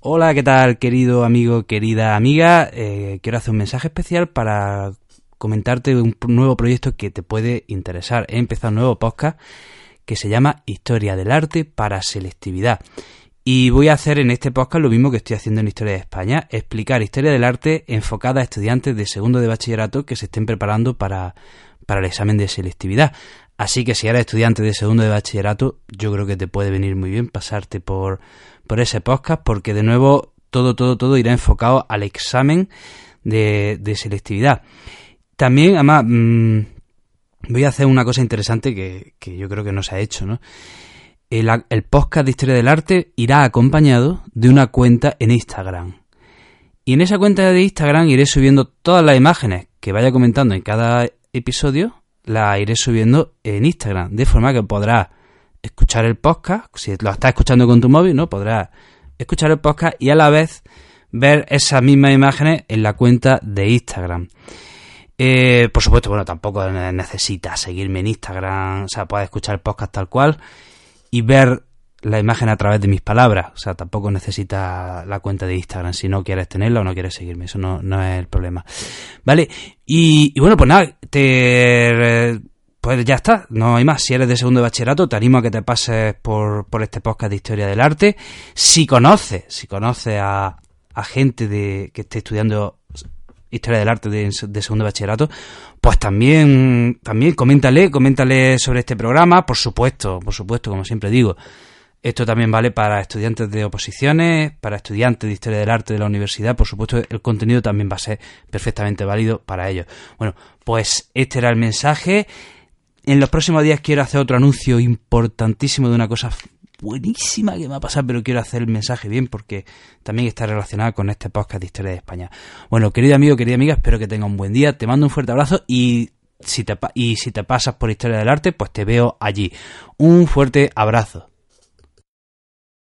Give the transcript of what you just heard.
Hola, ¿qué tal, querido amigo, querida amiga? Eh, quiero hacer un mensaje especial para comentarte un nuevo proyecto que te puede interesar. He empezado un nuevo podcast que se llama Historia del Arte para Selectividad. Y voy a hacer en este podcast lo mismo que estoy haciendo en Historia de España, explicar historia del arte enfocada a estudiantes de segundo de bachillerato que se estén preparando para, para el examen de selectividad. Así que si eres estudiante de segundo de bachillerato, yo creo que te puede venir muy bien pasarte por, por ese podcast, porque de nuevo todo, todo, todo irá enfocado al examen de, de selectividad. También, además, mm, voy a hacer una cosa interesante que, que yo creo que no se ha hecho, ¿no? el, podcast de Historia del Arte irá acompañado de una cuenta en Instagram. Y en esa cuenta de Instagram iré subiendo todas las imágenes que vaya comentando en cada episodio, las iré subiendo en Instagram, de forma que podrás escuchar el podcast, si lo estás escuchando con tu móvil, ¿no? Podrás escuchar el podcast y a la vez ver esas mismas imágenes en la cuenta de Instagram. Eh, por supuesto, bueno, tampoco necesitas seguirme en Instagram, o sea, puedes escuchar el podcast tal cual y ver la imagen a través de mis palabras. O sea, tampoco necesitas la cuenta de Instagram si no quieres tenerla o no quieres seguirme. Eso no, no es el problema. ¿Vale? Y, bueno, pues nada, te... Pues ya está, no hay más. Si eres de segundo bachillerato, te animo a que te pases por, por este podcast de historia del arte. Si conoces, si conoces a, a gente de, que esté estudiando historia del arte de, segundo bachillerato, pues también, también coméntale, coméntale sobre este programa, por supuesto, por supuesto, como siempre digo. Esto también vale para estudiantes de oposiciones, para estudiantes de historia del arte de la universidad, por supuesto, el contenido también va a ser perfectamente válido para ellos. Bueno, pues este era el mensaje. En los próximos días quiero hacer otro anuncio importantísimo de una cosa buenísima que me ha pasado, pero quiero hacer el mensaje bien porque también está relacionada con este podcast de Historia de España. Bueno, querido amigo, querida amiga, espero que tenga un buen día. Te mando un fuerte abrazo y si te, y si te pasas por Historia del Arte, pues te veo allí. Un fuerte abrazo.